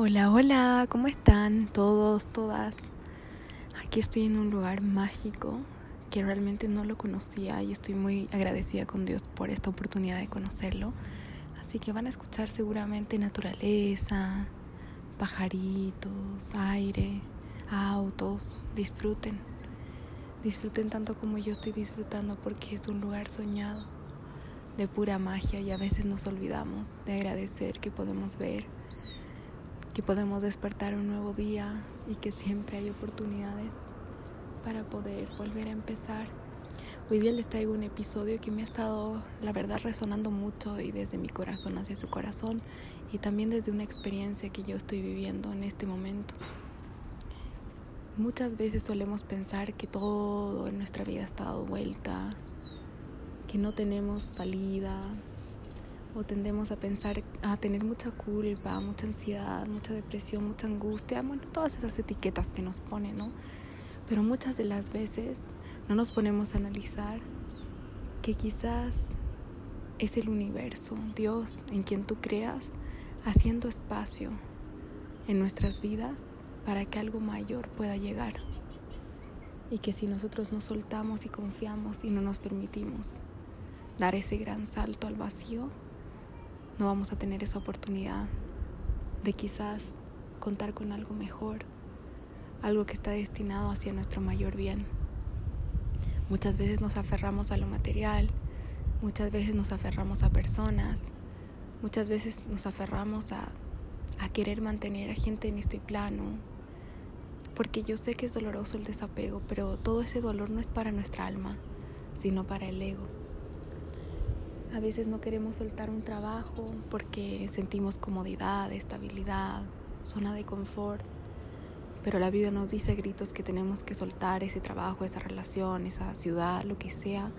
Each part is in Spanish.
Hola, hola, ¿cómo están todos, todas? Aquí estoy en un lugar mágico que realmente no lo conocía y estoy muy agradecida con Dios por esta oportunidad de conocerlo. Así que van a escuchar seguramente naturaleza, pajaritos, aire, autos. Disfruten. Disfruten tanto como yo estoy disfrutando porque es un lugar soñado de pura magia y a veces nos olvidamos de agradecer que podemos ver que podemos despertar un nuevo día y que siempre hay oportunidades para poder volver a empezar. Hoy día les traigo un episodio que me ha estado, la verdad, resonando mucho y desde mi corazón hacia su corazón y también desde una experiencia que yo estoy viviendo en este momento. Muchas veces solemos pensar que todo en nuestra vida está dado vuelta, que no tenemos salida, o tendemos a pensar, a tener mucha culpa, mucha ansiedad, mucha depresión, mucha angustia, bueno, todas esas etiquetas que nos ponen, ¿no? Pero muchas de las veces no nos ponemos a analizar que quizás es el universo, Dios, en quien tú creas, haciendo espacio en nuestras vidas para que algo mayor pueda llegar. Y que si nosotros nos soltamos y confiamos y no nos permitimos dar ese gran salto al vacío, no vamos a tener esa oportunidad de quizás contar con algo mejor, algo que está destinado hacia nuestro mayor bien. Muchas veces nos aferramos a lo material, muchas veces nos aferramos a personas, muchas veces nos aferramos a, a querer mantener a gente en este plano, porque yo sé que es doloroso el desapego, pero todo ese dolor no es para nuestra alma, sino para el ego. A veces no queremos soltar un trabajo porque sentimos comodidad, estabilidad, zona de confort. Pero la vida nos dice gritos que tenemos que soltar ese trabajo, esa relación, esa ciudad, lo que sea,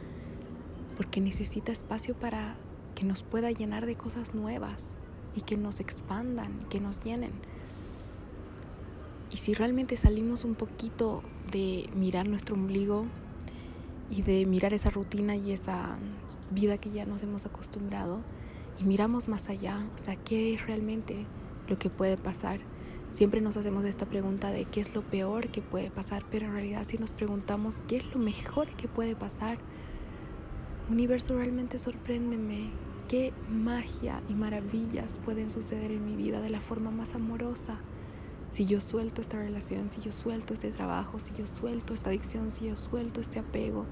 porque necesita espacio para que nos pueda llenar de cosas nuevas y que nos expandan, que nos llenen. Y si realmente salimos un poquito de mirar nuestro ombligo y de mirar esa rutina y esa vida que ya nos hemos acostumbrado y miramos más allá, o sea, ¿qué es realmente lo que puede pasar? Siempre nos hacemos esta pregunta de qué es lo peor que puede pasar, pero en realidad si nos preguntamos qué es lo mejor que puede pasar, universo realmente sorpréndeme, qué magia y maravillas pueden suceder en mi vida de la forma más amorosa. Si yo suelto esta relación, si yo suelto este trabajo, si yo suelto esta adicción, si yo suelto este apego,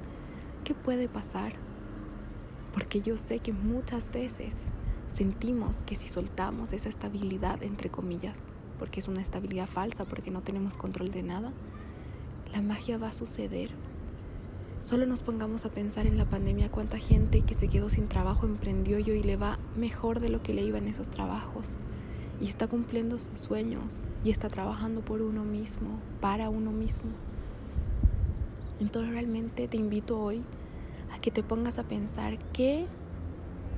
¿qué puede pasar? Porque yo sé que muchas veces sentimos que si soltamos esa estabilidad, entre comillas, porque es una estabilidad falsa, porque no tenemos control de nada, la magia va a suceder. Solo nos pongamos a pensar en la pandemia cuánta gente que se quedó sin trabajo emprendió yo y le va mejor de lo que le iba en esos trabajos. Y está cumpliendo sus sueños y está trabajando por uno mismo, para uno mismo. Entonces realmente te invito hoy a que te pongas a pensar qué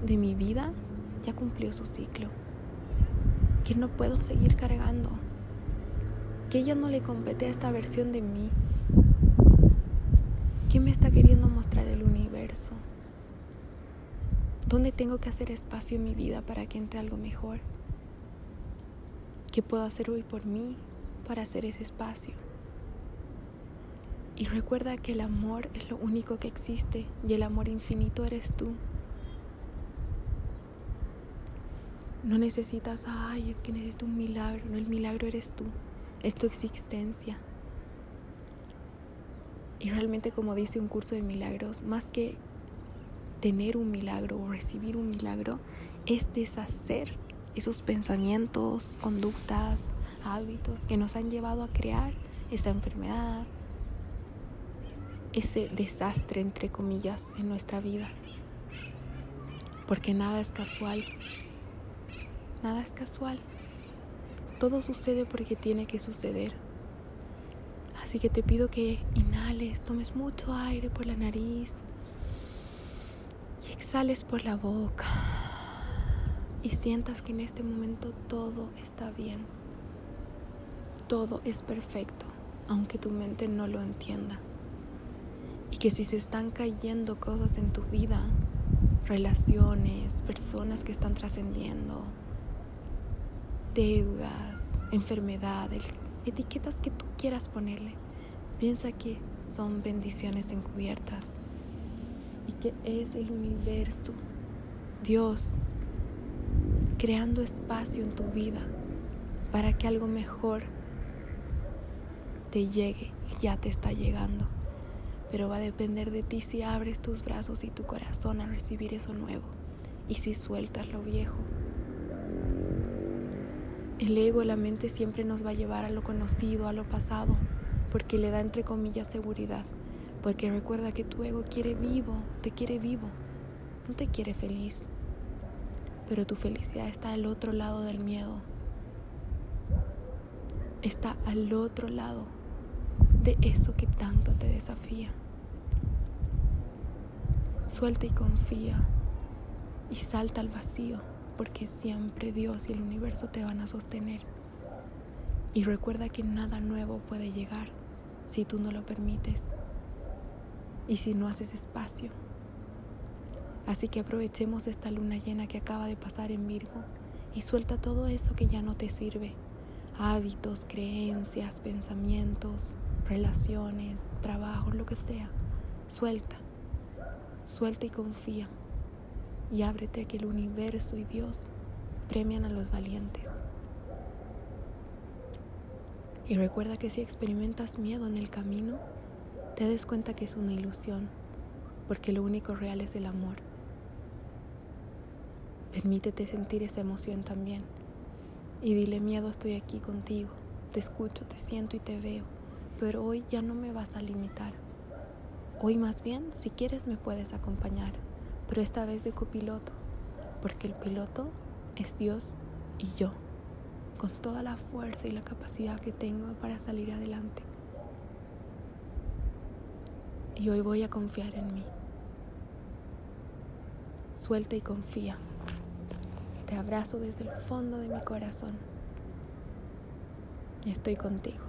de mi vida ya cumplió su ciclo, que no puedo seguir cargando, que ya no le compete a esta versión de mí, ¿qué me está queriendo mostrar el universo? ¿Dónde tengo que hacer espacio en mi vida para que entre algo mejor? ¿Qué puedo hacer hoy por mí para hacer ese espacio? Y recuerda que el amor es lo único que existe y el amor infinito eres tú. No necesitas, ay, es que necesito un milagro. No, el milagro eres tú, es tu existencia. Y realmente como dice un curso de milagros, más que tener un milagro o recibir un milagro, es deshacer esos pensamientos, conductas, hábitos que nos han llevado a crear esta enfermedad, ese desastre, entre comillas, en nuestra vida. Porque nada es casual. Nada es casual. Todo sucede porque tiene que suceder. Así que te pido que inhales, tomes mucho aire por la nariz y exhales por la boca. Y sientas que en este momento todo está bien. Todo es perfecto, aunque tu mente no lo entienda. Que si se están cayendo cosas en tu vida, relaciones, personas que están trascendiendo, deudas, enfermedades, etiquetas que tú quieras ponerle. Piensa que son bendiciones encubiertas y que es el universo, Dios, creando espacio en tu vida para que algo mejor te llegue ya te está llegando. Pero va a depender de ti si abres tus brazos y tu corazón a recibir eso nuevo y si sueltas lo viejo. El ego, la mente siempre nos va a llevar a lo conocido, a lo pasado, porque le da entre comillas seguridad. Porque recuerda que tu ego quiere vivo, te quiere vivo, no te quiere feliz. Pero tu felicidad está al otro lado del miedo. Está al otro lado de eso que tanto te desafía. Suelta y confía y salta al vacío porque siempre Dios y el universo te van a sostener. Y recuerda que nada nuevo puede llegar si tú no lo permites y si no haces espacio. Así que aprovechemos esta luna llena que acaba de pasar en Virgo y suelta todo eso que ya no te sirve. Hábitos, creencias, pensamientos, relaciones, trabajo, lo que sea. Suelta. Suelta y confía y ábrete a que el universo y Dios premian a los valientes. Y recuerda que si experimentas miedo en el camino, te des cuenta que es una ilusión, porque lo único real es el amor. Permítete sentir esa emoción también. Y dile miedo, estoy aquí contigo, te escucho, te siento y te veo, pero hoy ya no me vas a limitar. Hoy más bien, si quieres, me puedes acompañar pero esta vez de copiloto, porque el piloto es Dios y yo, con toda la fuerza y la capacidad que tengo para salir adelante. Y hoy voy a confiar en mí. Suelta y confía. Te abrazo desde el fondo de mi corazón. Estoy contigo.